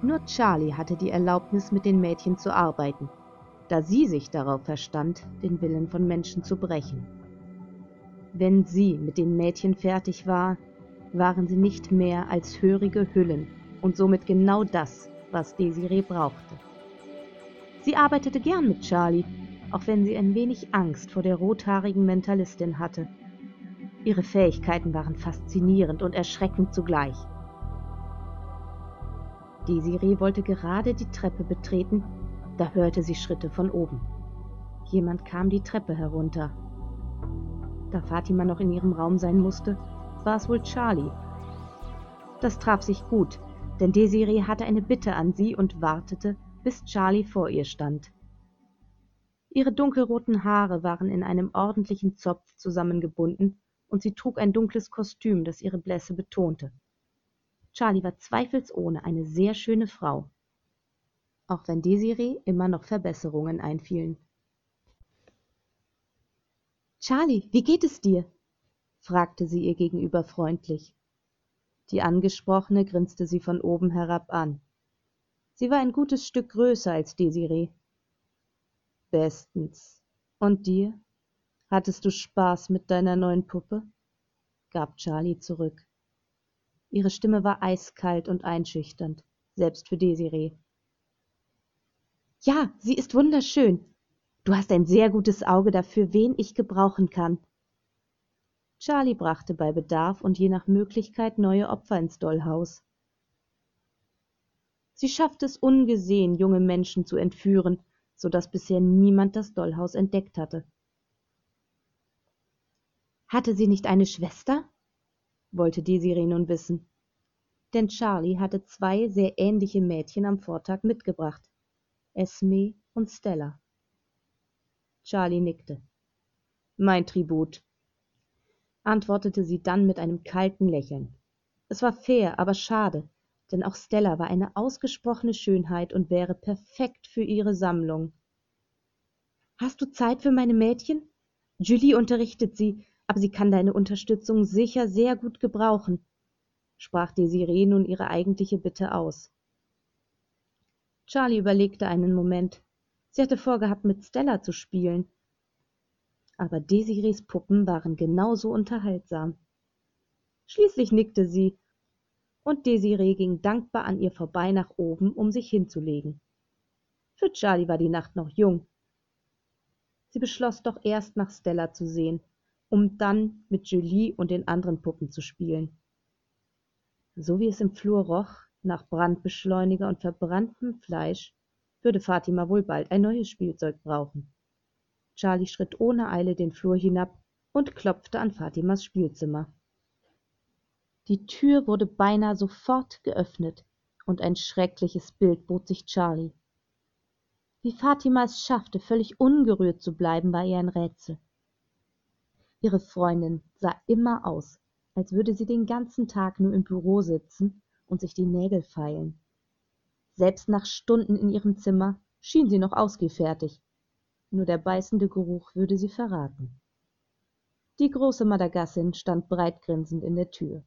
Nur Charlie hatte die Erlaubnis, mit den Mädchen zu arbeiten, da sie sich darauf verstand, den Willen von Menschen zu brechen. Wenn sie mit den Mädchen fertig war, waren sie nicht mehr als hörige Hüllen und somit genau das, was Desiree brauchte. Sie arbeitete gern mit Charlie, auch wenn sie ein wenig Angst vor der rothaarigen Mentalistin hatte. Ihre Fähigkeiten waren faszinierend und erschreckend zugleich. Desiree wollte gerade die Treppe betreten, da hörte sie Schritte von oben. Jemand kam die Treppe herunter. Da Fatima noch in ihrem Raum sein musste, war es wohl Charlie. Das traf sich gut, denn Desiree hatte eine Bitte an sie und wartete, bis Charlie vor ihr stand. Ihre dunkelroten Haare waren in einem ordentlichen Zopf zusammengebunden und sie trug ein dunkles Kostüm, das ihre Blässe betonte. Charlie war zweifelsohne eine sehr schöne Frau, auch wenn Desiree immer noch Verbesserungen einfielen. Charlie, wie geht es dir? fragte sie ihr gegenüber freundlich. Die Angesprochene grinste sie von oben herab an. Sie war ein gutes Stück größer als Desiree. Bestens. Und dir? Hattest du Spaß mit deiner neuen Puppe? gab Charlie zurück. Ihre Stimme war eiskalt und einschüchternd, selbst für Desiree. Ja, sie ist wunderschön. Du hast ein sehr gutes Auge dafür, wen ich gebrauchen kann. Charlie brachte bei Bedarf und je nach Möglichkeit neue Opfer ins Dollhaus. Sie schaffte es ungesehen, junge Menschen zu entführen, so dass bisher niemand das Dollhaus entdeckt hatte. Hatte sie nicht eine Schwester? Wollte Desiree nun wissen. Denn Charlie hatte zwei sehr ähnliche Mädchen am Vortag mitgebracht, Esme und Stella. Charlie nickte. Mein Tribut, antwortete sie dann mit einem kalten Lächeln. Es war fair, aber schade, denn auch Stella war eine ausgesprochene Schönheit und wäre perfekt für ihre Sammlung. Hast du Zeit für meine Mädchen? Julie unterrichtet sie, aber sie kann deine Unterstützung sicher sehr gut gebrauchen, sprach Desiree nun ihre eigentliche Bitte aus. Charlie überlegte einen Moment. Sie hatte vorgehabt, mit Stella zu spielen. Aber Desirees Puppen waren genauso unterhaltsam. Schließlich nickte sie, und Desiree ging dankbar an ihr vorbei nach oben, um sich hinzulegen. Für Charlie war die Nacht noch jung. Sie beschloss doch erst nach Stella zu sehen, um dann mit Julie und den anderen Puppen zu spielen. So wie es im Flur roch, nach Brandbeschleuniger und verbranntem Fleisch, würde Fatima wohl bald ein neues Spielzeug brauchen. Charlie schritt ohne Eile den Flur hinab und klopfte an Fatimas Spielzimmer. Die Tür wurde beinahe sofort geöffnet, und ein schreckliches Bild bot sich Charlie. Wie Fatima es schaffte, völlig ungerührt zu bleiben, war ihr ein Rätsel. Ihre Freundin sah immer aus, als würde sie den ganzen Tag nur im Büro sitzen und sich die Nägel feilen. Selbst nach Stunden in ihrem Zimmer schien sie noch ausgefertigt. Nur der beißende Geruch würde sie verraten. Die große Madagassin stand breitgrinsend in der Tür.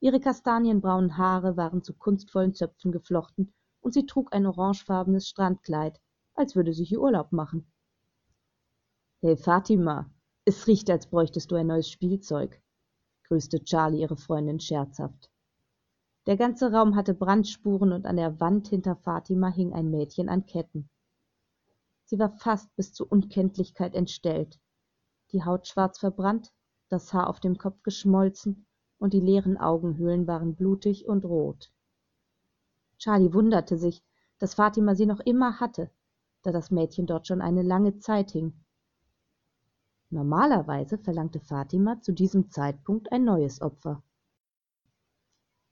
Ihre kastanienbraunen Haare waren zu kunstvollen Zöpfen geflochten und sie trug ein orangefarbenes Strandkleid, als würde sie hier Urlaub machen. Hey Fatima, es riecht, als bräuchtest du ein neues Spielzeug, grüßte Charlie ihre Freundin scherzhaft. Der ganze Raum hatte Brandspuren und an der Wand hinter Fatima hing ein Mädchen an Ketten. Sie war fast bis zur Unkenntlichkeit entstellt, die Haut schwarz verbrannt, das Haar auf dem Kopf geschmolzen und die leeren Augenhöhlen waren blutig und rot. Charlie wunderte sich, dass Fatima sie noch immer hatte, da das Mädchen dort schon eine lange Zeit hing. Normalerweise verlangte Fatima zu diesem Zeitpunkt ein neues Opfer.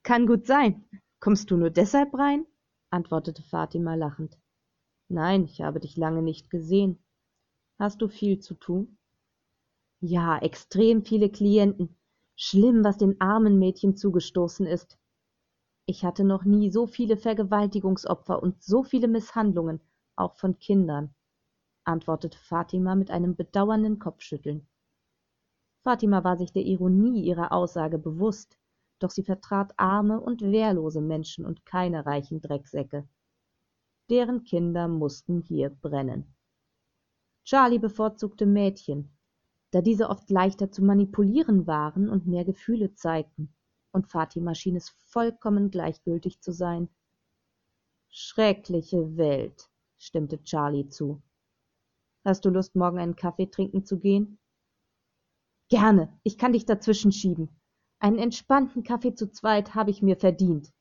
Kann gut sein. Kommst du nur deshalb rein? antwortete Fatima lachend. Nein, ich habe dich lange nicht gesehen. Hast du viel zu tun? Ja, extrem viele Klienten. Schlimm, was den armen Mädchen zugestoßen ist. Ich hatte noch nie so viele Vergewaltigungsopfer und so viele Misshandlungen, auch von Kindern, antwortete Fatima mit einem bedauernden Kopfschütteln. Fatima war sich der Ironie ihrer Aussage bewusst, doch sie vertrat arme und wehrlose Menschen und keine reichen Drecksäcke. Deren Kinder mussten hier brennen. Charlie bevorzugte Mädchen, da diese oft leichter zu manipulieren waren und mehr Gefühle zeigten, und Fatima schien es vollkommen gleichgültig zu sein. Schreckliche Welt, stimmte Charlie zu. Hast du Lust, morgen einen Kaffee trinken zu gehen? Gerne, ich kann dich dazwischen schieben. Einen entspannten Kaffee zu zweit habe ich mir verdient,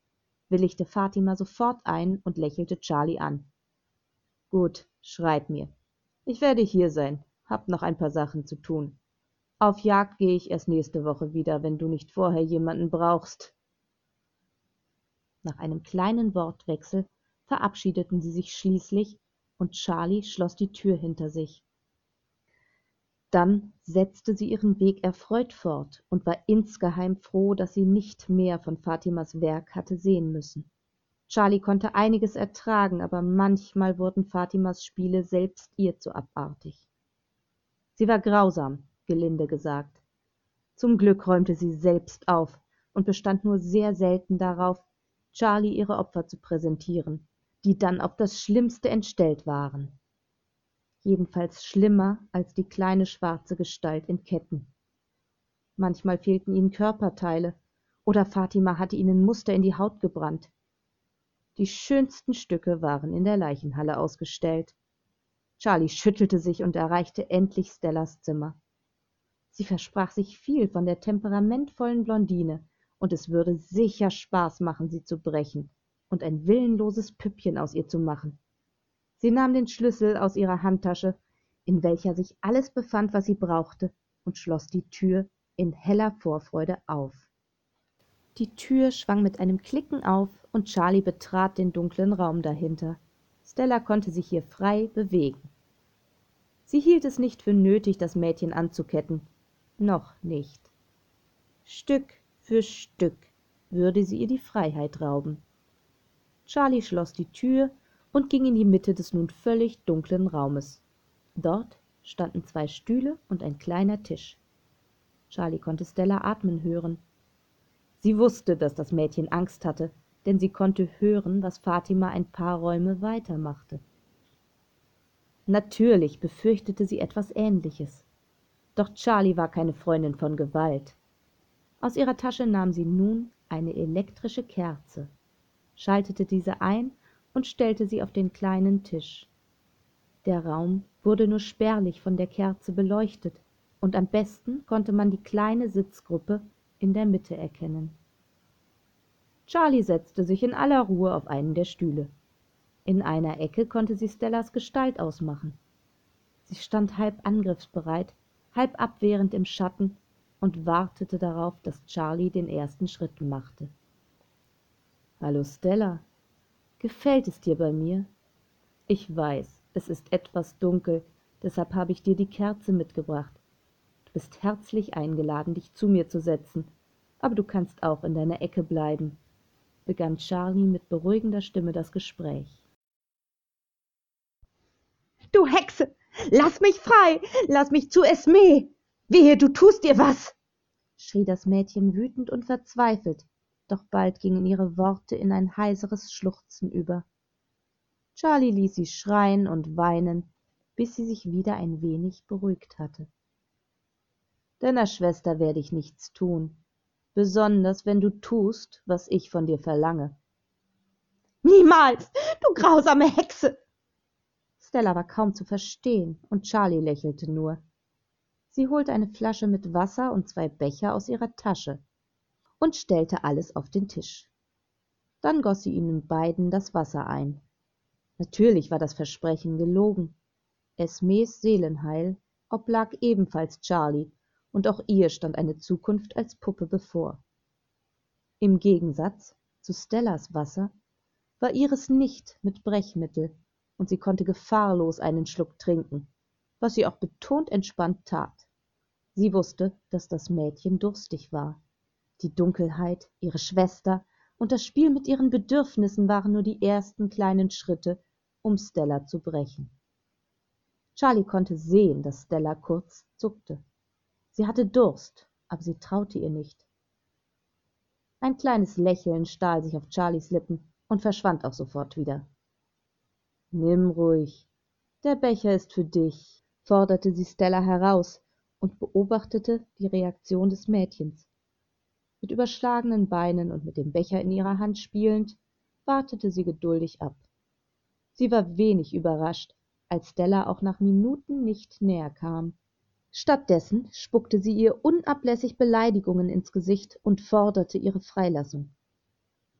willigte Fatima sofort ein und lächelte Charlie an. Gut, schreib mir. Ich werde hier sein, hab noch ein paar Sachen zu tun. Auf Jagd gehe ich erst nächste Woche wieder, wenn du nicht vorher jemanden brauchst. Nach einem kleinen Wortwechsel verabschiedeten sie sich schließlich und Charlie schloss die Tür hinter sich. Dann setzte sie ihren Weg erfreut fort und war insgeheim froh, dass sie nicht mehr von Fatimas Werk hatte sehen müssen. Charlie konnte einiges ertragen, aber manchmal wurden Fatimas Spiele selbst ihr zu abartig. Sie war grausam, gelinde gesagt. Zum Glück räumte sie selbst auf und bestand nur sehr selten darauf, Charlie ihre Opfer zu präsentieren, die dann auf das Schlimmste entstellt waren jedenfalls schlimmer als die kleine schwarze Gestalt in Ketten. Manchmal fehlten ihnen Körperteile, oder Fatima hatte ihnen Muster in die Haut gebrannt. Die schönsten Stücke waren in der Leichenhalle ausgestellt. Charlie schüttelte sich und erreichte endlich Stellas Zimmer. Sie versprach sich viel von der temperamentvollen Blondine, und es würde sicher Spaß machen, sie zu brechen und ein willenloses Püppchen aus ihr zu machen. Sie nahm den Schlüssel aus ihrer Handtasche, in welcher sich alles befand, was sie brauchte, und schloss die Tür in heller Vorfreude auf. Die Tür schwang mit einem Klicken auf und Charlie betrat den dunklen Raum dahinter. Stella konnte sich hier frei bewegen. Sie hielt es nicht für nötig, das Mädchen anzuketten. Noch nicht. Stück für Stück würde sie ihr die Freiheit rauben. Charlie schloss die Tür und ging in die Mitte des nun völlig dunklen Raumes. Dort standen zwei Stühle und ein kleiner Tisch. Charlie konnte Stella atmen hören. Sie wusste, dass das Mädchen Angst hatte, denn sie konnte hören, was Fatima ein paar Räume weiter machte. Natürlich befürchtete sie etwas Ähnliches. Doch Charlie war keine Freundin von Gewalt. Aus ihrer Tasche nahm sie nun eine elektrische Kerze, schaltete diese ein und stellte sie auf den kleinen Tisch. Der Raum wurde nur spärlich von der Kerze beleuchtet, und am besten konnte man die kleine Sitzgruppe in der Mitte erkennen. Charlie setzte sich in aller Ruhe auf einen der Stühle. In einer Ecke konnte sie Stellas Gestalt ausmachen. Sie stand halb angriffsbereit, halb abwehrend im Schatten und wartete darauf, dass Charlie den ersten Schritt machte. Hallo Stella, Gefällt es dir bei mir? Ich weiß, es ist etwas dunkel, deshalb habe ich dir die Kerze mitgebracht. Du bist herzlich eingeladen, dich zu mir zu setzen, aber du kannst auch in deiner Ecke bleiben, begann Charlie mit beruhigender Stimme das Gespräch. Du Hexe, lass mich frei, lass mich zu Esme. Wehe, du tust dir was, schrie das Mädchen wütend und verzweifelt, doch bald gingen ihre worte in ein heiseres schluchzen über. Charlie ließ sie schreien und weinen bis sie sich wieder ein wenig beruhigt hatte. Deiner schwester werde ich nichts tun besonders wenn du tust was ich von dir verlange. Niemals du grausame hexe! Stella war kaum zu verstehen und charlie lächelte nur. Sie holte eine flasche mit wasser und zwei becher aus ihrer tasche und stellte alles auf den Tisch. Dann goss sie ihnen beiden das Wasser ein. Natürlich war das Versprechen gelogen. Esmes Seelenheil oblag ebenfalls Charlie, und auch ihr stand eine Zukunft als Puppe bevor. Im Gegensatz zu Stellas Wasser war ihres nicht mit Brechmittel, und sie konnte gefahrlos einen Schluck trinken, was sie auch betont entspannt tat. Sie wusste, dass das Mädchen durstig war die dunkelheit ihre schwester und das spiel mit ihren bedürfnissen waren nur die ersten kleinen schritte um stella zu brechen charlie konnte sehen dass stella kurz zuckte sie hatte durst aber sie traute ihr nicht Ein kleines Lächeln stahl sich auf Charlies Lippen und verschwand auch sofort wieder. Nimm ruhig. Der Becher ist für dich, forderte sie Stella heraus und beobachtete die Reaktion des Mädchens. Mit überschlagenen Beinen und mit dem Becher in ihrer Hand spielend, wartete sie geduldig ab. Sie war wenig überrascht, als Stella auch nach Minuten nicht näher kam. Stattdessen spuckte sie ihr unablässig Beleidigungen ins Gesicht und forderte ihre Freilassung.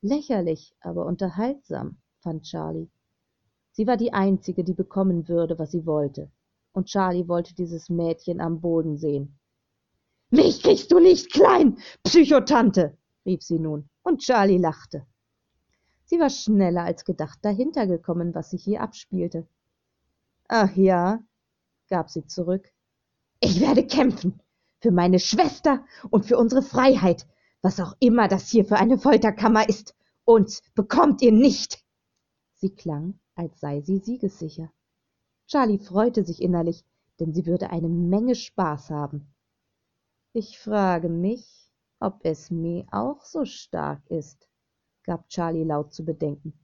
Lächerlich, aber unterhaltsam, fand Charlie. Sie war die Einzige, die bekommen würde, was sie wollte, und Charlie wollte dieses Mädchen am Boden sehen. Mich kriegst du nicht klein, Psychotante, rief sie nun, und Charlie lachte. Sie war schneller als gedacht dahinter gekommen, was sich hier abspielte. Ach ja, gab sie zurück. Ich werde kämpfen. Für meine Schwester und für unsere Freiheit, was auch immer das hier für eine Folterkammer ist. Uns bekommt ihr nicht. Sie klang, als sei sie siegessicher. Charlie freute sich innerlich, denn sie würde eine Menge Spaß haben. Ich frage mich, ob Esme auch so stark ist, gab Charlie laut zu bedenken.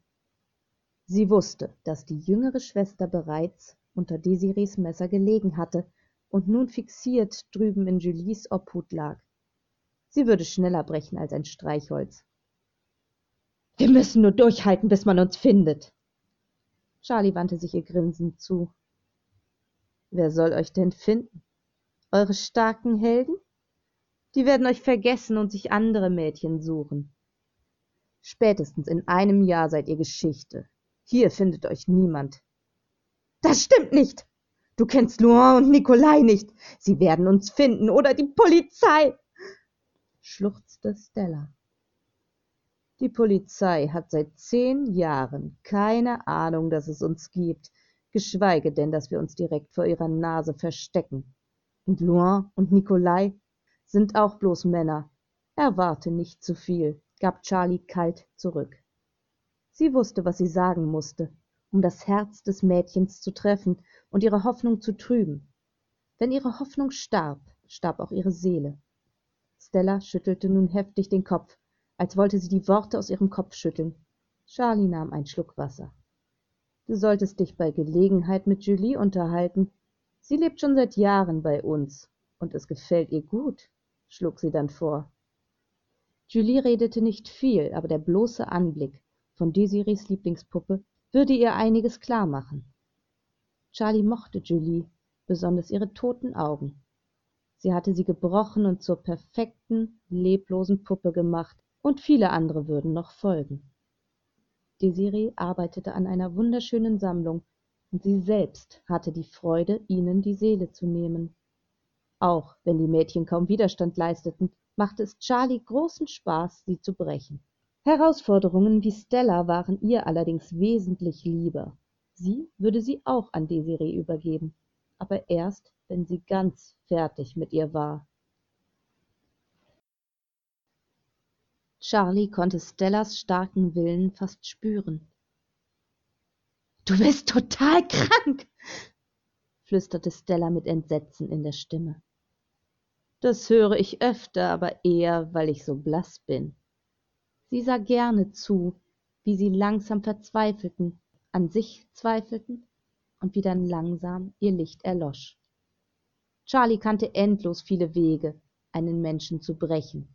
Sie wusste, dass die jüngere Schwester bereits unter Desirees Messer gelegen hatte und nun fixiert drüben in Julies Obhut lag. Sie würde schneller brechen als ein Streichholz. Wir müssen nur durchhalten, bis man uns findet. Charlie wandte sich ihr grinsend zu. Wer soll euch denn finden? Eure starken Helden? Die werden euch vergessen und sich andere Mädchen suchen. Spätestens in einem Jahr seid ihr Geschichte. Hier findet euch niemand. Das stimmt nicht. Du kennst Luan und Nikolai nicht. Sie werden uns finden oder die Polizei, schluchzte Stella. Die Polizei hat seit zehn Jahren keine Ahnung, dass es uns gibt, geschweige denn, dass wir uns direkt vor ihrer Nase verstecken. Und Luan und Nikolai sind auch bloß Männer. Erwarte nicht zu viel gab Charlie kalt zurück. Sie wusste, was sie sagen musste, um das Herz des Mädchens zu treffen und ihre Hoffnung zu trüben. Wenn ihre Hoffnung starb, starb auch ihre Seele. Stella schüttelte nun heftig den Kopf, als wollte sie die Worte aus ihrem Kopf schütteln. Charlie nahm einen Schluck Wasser. Du solltest dich bei Gelegenheit mit Julie unterhalten. Sie lebt schon seit Jahren bei uns, und es gefällt ihr gut, schlug sie dann vor. Julie redete nicht viel, aber der bloße Anblick von Desirees Lieblingspuppe würde ihr einiges klar machen. Charlie mochte Julie, besonders ihre toten Augen. Sie hatte sie gebrochen und zur perfekten, leblosen Puppe gemacht, und viele andere würden noch folgen. Desiree arbeitete an einer wunderschönen Sammlung, und sie selbst hatte die Freude, ihnen die Seele zu nehmen. Auch wenn die Mädchen kaum Widerstand leisteten, machte es Charlie großen Spaß, sie zu brechen. Herausforderungen wie Stella waren ihr allerdings wesentlich lieber. Sie würde sie auch an Desiree übergeben, aber erst, wenn sie ganz fertig mit ihr war. Charlie konnte Stellas starken Willen fast spüren. Du bist total krank, flüsterte Stella mit Entsetzen in der Stimme. Das höre ich öfter, aber eher, weil ich so blass bin. Sie sah gerne zu, wie sie langsam verzweifelten, an sich zweifelten und wie dann langsam ihr Licht erlosch. Charlie kannte endlos viele Wege, einen Menschen zu brechen.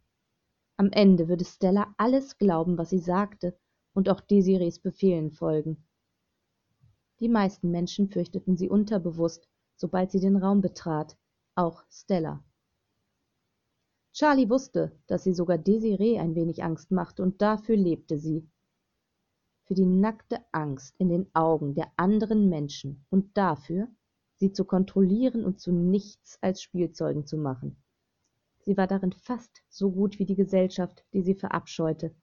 Am Ende würde Stella alles glauben, was sie sagte, und auch Desirees Befehlen folgen. Die meisten Menschen fürchteten sie unterbewusst, sobald sie den Raum betrat, auch Stella. Charlie wusste, dass sie sogar Desiree ein wenig Angst machte, und dafür lebte sie. Für die nackte Angst in den Augen der anderen Menschen und dafür, sie zu kontrollieren und zu nichts als Spielzeugen zu machen. Sie war darin fast so gut wie die Gesellschaft, die sie verabscheute,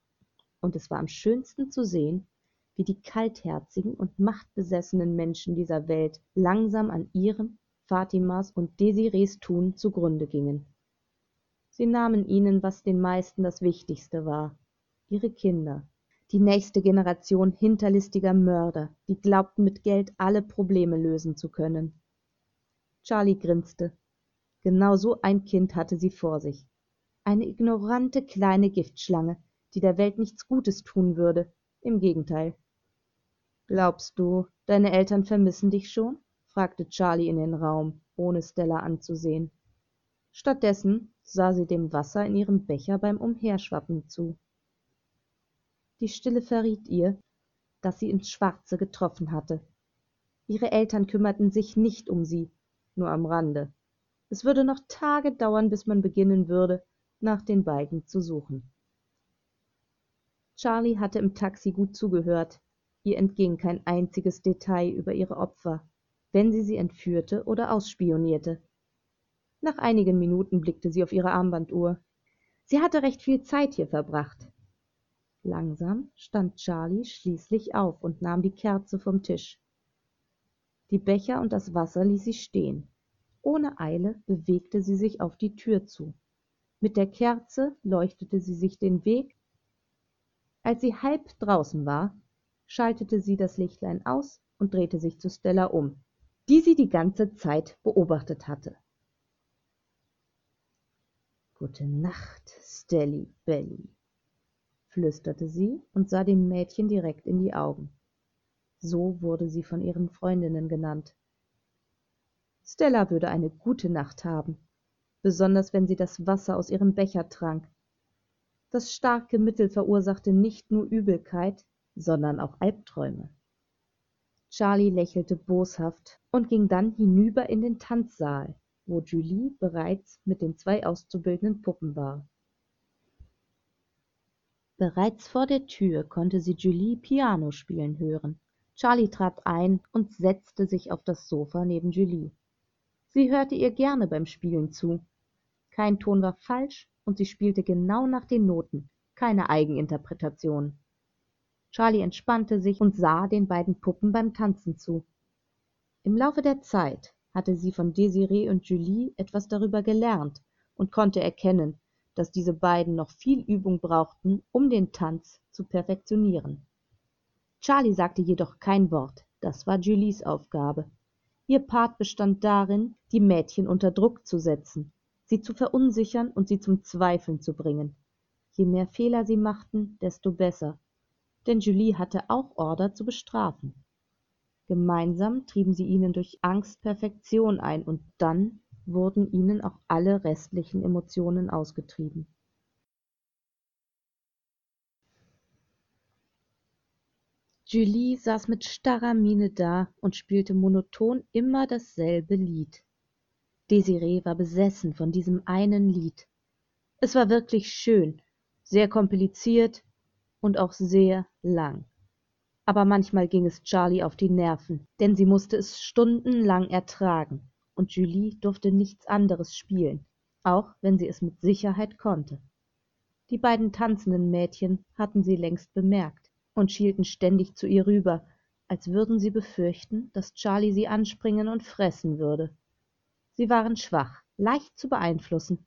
und es war am schönsten zu sehen, wie die kaltherzigen und machtbesessenen Menschen dieser Welt langsam an ihrem, Fatimas und Desirees Tun zugrunde gingen. Sie nahmen ihnen, was den meisten das Wichtigste war, ihre Kinder, die nächste Generation hinterlistiger Mörder, die glaubten, mit Geld alle Probleme lösen zu können. Charlie grinste. Genau so ein Kind hatte sie vor sich. Eine ignorante kleine Giftschlange, die der Welt nichts Gutes tun würde. Im Gegenteil. Glaubst du, deine Eltern vermissen dich schon? fragte Charlie in den Raum, ohne Stella anzusehen. Stattdessen sah sie dem Wasser in ihrem Becher beim Umherschwappen zu. Die Stille verriet ihr, dass sie ins Schwarze getroffen hatte. Ihre Eltern kümmerten sich nicht um sie, nur am Rande. Es würde noch Tage dauern, bis man beginnen würde, nach den beiden zu suchen. Charlie hatte im Taxi gut zugehört. Ihr entging kein einziges Detail über ihre Opfer, wenn sie sie entführte oder ausspionierte. Nach einigen Minuten blickte sie auf ihre Armbanduhr. Sie hatte recht viel Zeit hier verbracht. Langsam stand Charlie schließlich auf und nahm die Kerze vom Tisch. Die Becher und das Wasser ließ sie stehen. Ohne Eile bewegte sie sich auf die Tür zu. Mit der Kerze leuchtete sie sich den Weg als sie halb draußen war, schaltete sie das Lichtlein aus und drehte sich zu Stella um, die sie die ganze Zeit beobachtet hatte. Gute Nacht, Stelly Belly, flüsterte sie und sah dem Mädchen direkt in die Augen. So wurde sie von ihren Freundinnen genannt. Stella würde eine gute Nacht haben, besonders wenn sie das Wasser aus ihrem Becher trank das starke Mittel verursachte nicht nur Übelkeit, sondern auch Albträume. Charlie lächelte boshaft und ging dann hinüber in den Tanzsaal, wo Julie bereits mit den zwei auszubildenden Puppen war. Bereits vor der Tür konnte sie Julie Piano spielen hören. Charlie trat ein und setzte sich auf das Sofa neben Julie. Sie hörte ihr gerne beim Spielen zu. Kein Ton war falsch und sie spielte genau nach den Noten, keine Eigeninterpretation. Charlie entspannte sich und sah den beiden Puppen beim Tanzen zu. Im Laufe der Zeit hatte sie von Desiree und Julie etwas darüber gelernt und konnte erkennen, dass diese beiden noch viel Übung brauchten, um den Tanz zu perfektionieren. Charlie sagte jedoch kein Wort, das war Julies Aufgabe. Ihr Part bestand darin, die Mädchen unter Druck zu setzen sie zu verunsichern und sie zum Zweifeln zu bringen. Je mehr Fehler sie machten, desto besser, denn Julie hatte auch Order zu bestrafen. Gemeinsam trieben sie ihnen durch Angst Perfektion ein und dann wurden ihnen auch alle restlichen Emotionen ausgetrieben. Julie saß mit starrer Miene da und spielte monoton immer dasselbe Lied. Desiree war besessen von diesem einen Lied. Es war wirklich schön, sehr kompliziert und auch sehr lang. Aber manchmal ging es Charlie auf die Nerven, denn sie musste es stundenlang ertragen, und Julie durfte nichts anderes spielen, auch wenn sie es mit Sicherheit konnte. Die beiden tanzenden Mädchen hatten sie längst bemerkt und schielten ständig zu ihr rüber, als würden sie befürchten, dass Charlie sie anspringen und fressen würde. Sie waren schwach, leicht zu beeinflussen.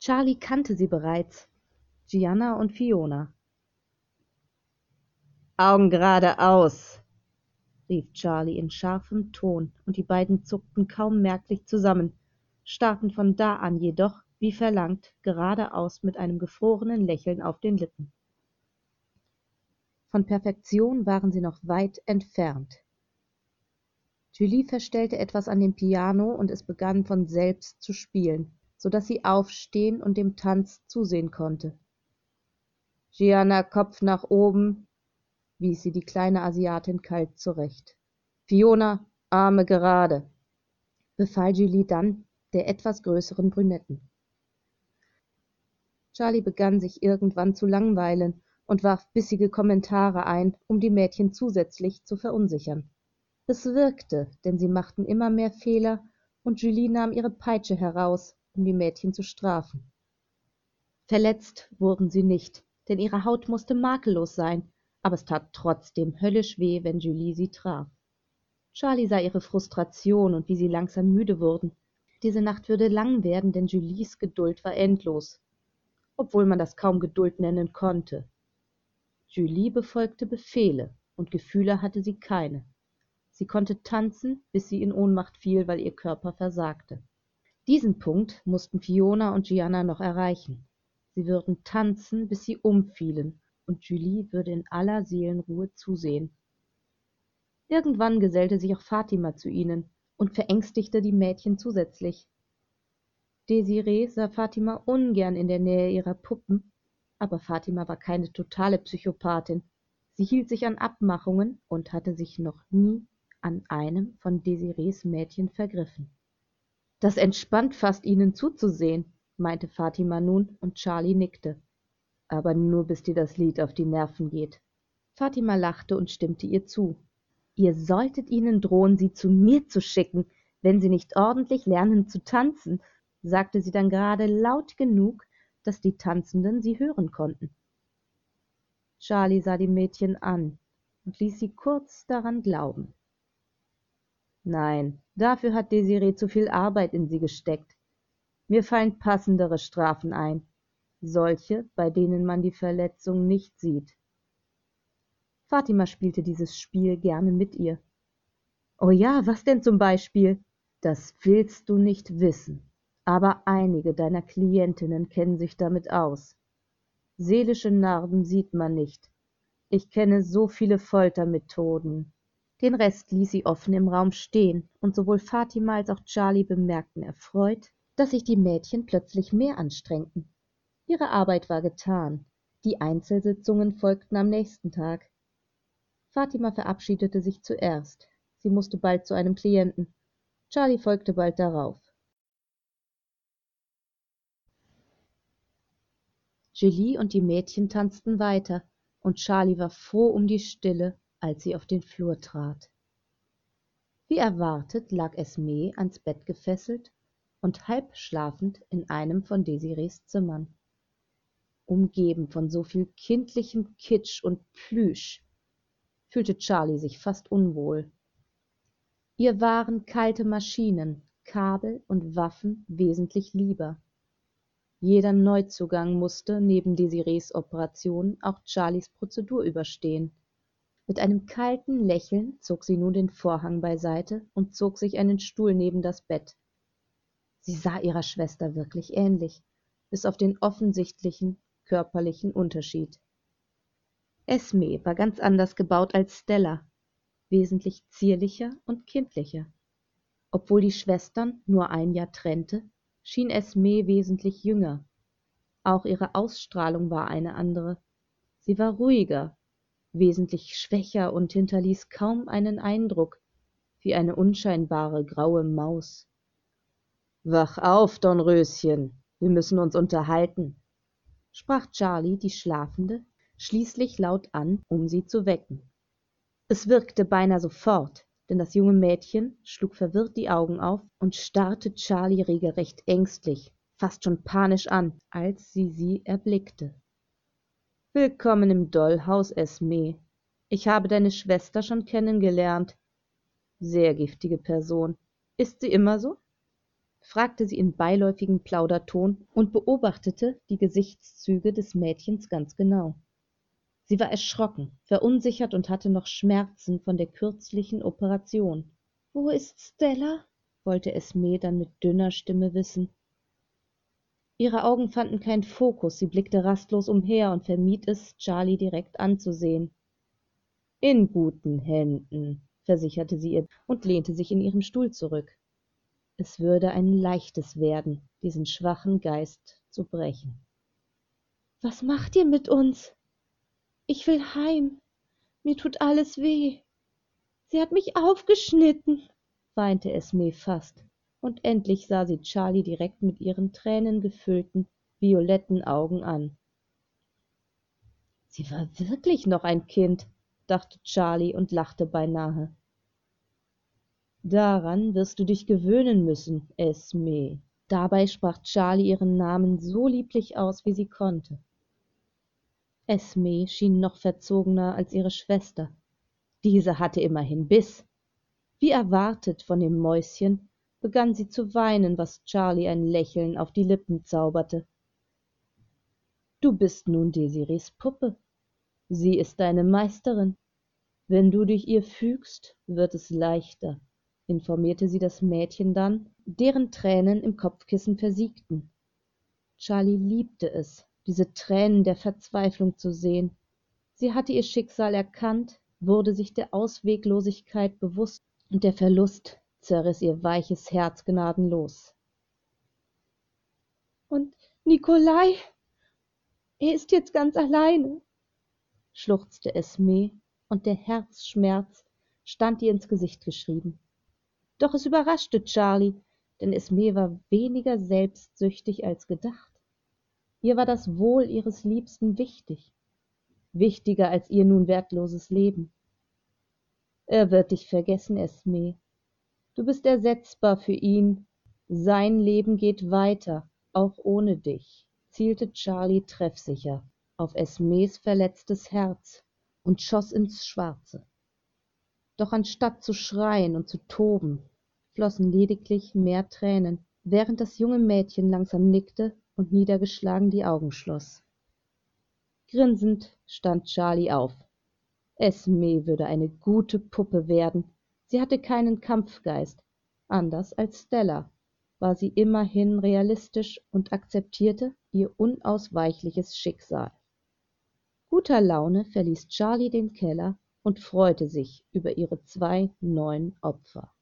Charlie kannte sie bereits, Gianna und Fiona. Augen geradeaus, rief Charlie in scharfem Ton, und die beiden zuckten kaum merklich zusammen, starrten von da an jedoch, wie verlangt, geradeaus mit einem gefrorenen Lächeln auf den Lippen. Von Perfektion waren sie noch weit entfernt. Julie verstellte etwas an dem Piano und es begann von selbst zu spielen, so dass sie aufstehen und dem Tanz zusehen konnte. Gianna Kopf nach oben, wies sie die kleine Asiatin kalt zurecht. Fiona, Arme gerade, befahl Julie dann der etwas größeren Brünetten. Charlie begann sich irgendwann zu langweilen und warf bissige Kommentare ein, um die Mädchen zusätzlich zu verunsichern. Es wirkte, denn sie machten immer mehr Fehler, und Julie nahm ihre Peitsche heraus, um die Mädchen zu strafen. Verletzt wurden sie nicht, denn ihre Haut musste makellos sein, aber es tat trotzdem höllisch weh, wenn Julie sie traf. Charlie sah ihre Frustration und wie sie langsam müde wurden. Diese Nacht würde lang werden, denn Julies Geduld war endlos, obwohl man das kaum Geduld nennen konnte. Julie befolgte Befehle, und Gefühle hatte sie keine. Sie konnte tanzen, bis sie in Ohnmacht fiel, weil ihr Körper versagte. Diesen Punkt mussten Fiona und Gianna noch erreichen. sie würden tanzen, bis sie umfielen, und Julie würde in aller Seelenruhe zusehen. Irgendwann gesellte sich auch Fatima zu ihnen und verängstigte die Mädchen zusätzlich. Desiree sah Fatima ungern in der Nähe ihrer Puppen, aber Fatima war keine totale Psychopathin. Sie hielt sich an Abmachungen und hatte sich noch nie an einem von Desirees Mädchen vergriffen. Das entspannt fast, ihnen zuzusehen, meinte Fatima nun, und Charlie nickte. Aber nur bis dir das Lied auf die Nerven geht. Fatima lachte und stimmte ihr zu. Ihr solltet ihnen drohen, sie zu mir zu schicken, wenn sie nicht ordentlich lernen zu tanzen, sagte sie dann gerade laut genug, dass die Tanzenden sie hören konnten. Charlie sah die Mädchen an und ließ sie kurz daran glauben. Nein, dafür hat Desiree zu viel Arbeit in sie gesteckt. Mir fallen passendere Strafen ein, solche, bei denen man die Verletzung nicht sieht. Fatima spielte dieses Spiel gerne mit ihr. Oh ja, was denn zum Beispiel? Das willst du nicht wissen, aber einige deiner Klientinnen kennen sich damit aus. Seelische Narben sieht man nicht. Ich kenne so viele Foltermethoden. Den Rest ließ sie offen im Raum stehen, und sowohl Fatima als auch Charlie bemerkten erfreut, dass sich die Mädchen plötzlich mehr anstrengten. Ihre Arbeit war getan. Die Einzelsitzungen folgten am nächsten Tag. Fatima verabschiedete sich zuerst. Sie musste bald zu einem Klienten. Charlie folgte bald darauf. Julie und die Mädchen tanzten weiter, und Charlie war froh um die Stille, als sie auf den Flur trat. Wie erwartet lag Esme ans Bett gefesselt und halb schlafend in einem von Desirees Zimmern. Umgeben von so viel kindlichem Kitsch und Plüsch fühlte Charlie sich fast unwohl. Ihr waren kalte Maschinen, Kabel und Waffen wesentlich lieber. Jeder Neuzugang musste neben Desirees Operation auch Charlies Prozedur überstehen. Mit einem kalten Lächeln zog sie nun den Vorhang beiseite und zog sich einen Stuhl neben das Bett. Sie sah ihrer Schwester wirklich ähnlich, bis auf den offensichtlichen körperlichen Unterschied. Esme war ganz anders gebaut als Stella, wesentlich zierlicher und kindlicher. Obwohl die Schwestern nur ein Jahr trennte, schien Esme wesentlich jünger. Auch ihre Ausstrahlung war eine andere. Sie war ruhiger, wesentlich schwächer und hinterließ kaum einen Eindruck, wie eine unscheinbare graue Maus. Wach auf, Dornröschen, wir müssen uns unterhalten, sprach Charlie die Schlafende schließlich laut an, um sie zu wecken. Es wirkte beinahe sofort, denn das junge Mädchen schlug verwirrt die Augen auf und starrte Charlie regelrecht ängstlich, fast schon panisch an, als sie sie erblickte. Willkommen im Dollhaus, Esme. Ich habe deine Schwester schon kennengelernt. Sehr giftige Person. Ist sie immer so? Fragte sie in beiläufigem Plauderton und beobachtete die Gesichtszüge des Mädchens ganz genau. Sie war erschrocken, verunsichert und hatte noch Schmerzen von der kürzlichen Operation. Wo ist Stella? wollte Esme dann mit dünner Stimme wissen. Ihre Augen fanden keinen Fokus, sie blickte rastlos umher und vermied es, Charlie direkt anzusehen. In guten Händen, versicherte sie ihr und lehnte sich in ihrem Stuhl zurück. Es würde ein leichtes werden, diesen schwachen Geist zu brechen. Was macht ihr mit uns? Ich will heim. Mir tut alles weh. Sie hat mich aufgeschnitten, weinte Esme fast und endlich sah sie Charlie direkt mit ihren tränengefüllten, violetten Augen an. Sie war wirklich noch ein Kind, dachte Charlie und lachte beinahe. Daran wirst du dich gewöhnen müssen, Esme. Dabei sprach Charlie ihren Namen so lieblich aus, wie sie konnte. Esme schien noch verzogener als ihre Schwester. Diese hatte immerhin Biss. Wie erwartet von dem Mäuschen begann sie zu weinen, was Charlie ein Lächeln auf die Lippen zauberte. Du bist nun Desirees Puppe. Sie ist deine Meisterin. Wenn du dich ihr fügst, wird es leichter, informierte sie das Mädchen dann, deren Tränen im Kopfkissen versiegten. Charlie liebte es, diese Tränen der Verzweiflung zu sehen. Sie hatte ihr Schicksal erkannt, wurde sich der Ausweglosigkeit bewusst, und der Verlust zerriß ihr weiches Herz gnadenlos. Und Nikolai, er ist jetzt ganz alleine, schluchzte Esme, und der Herzschmerz stand ihr ins Gesicht geschrieben. Doch es überraschte Charlie, denn Esme war weniger selbstsüchtig als gedacht. Ihr war das Wohl ihres Liebsten wichtig, wichtiger als ihr nun wertloses Leben. Er wird dich vergessen, Esme. Du bist ersetzbar für ihn. Sein Leben geht weiter, auch ohne dich, zielte Charlie treffsicher auf Esmes verletztes Herz und schoss ins Schwarze. Doch anstatt zu schreien und zu toben, flossen lediglich mehr Tränen, während das junge Mädchen langsam nickte und niedergeschlagen die Augen schloss. Grinsend stand Charlie auf. Esme würde eine gute Puppe werden. Sie hatte keinen Kampfgeist. Anders als Stella war sie immerhin realistisch und akzeptierte ihr unausweichliches Schicksal. Guter Laune verließ Charlie den Keller und freute sich über ihre zwei neuen Opfer.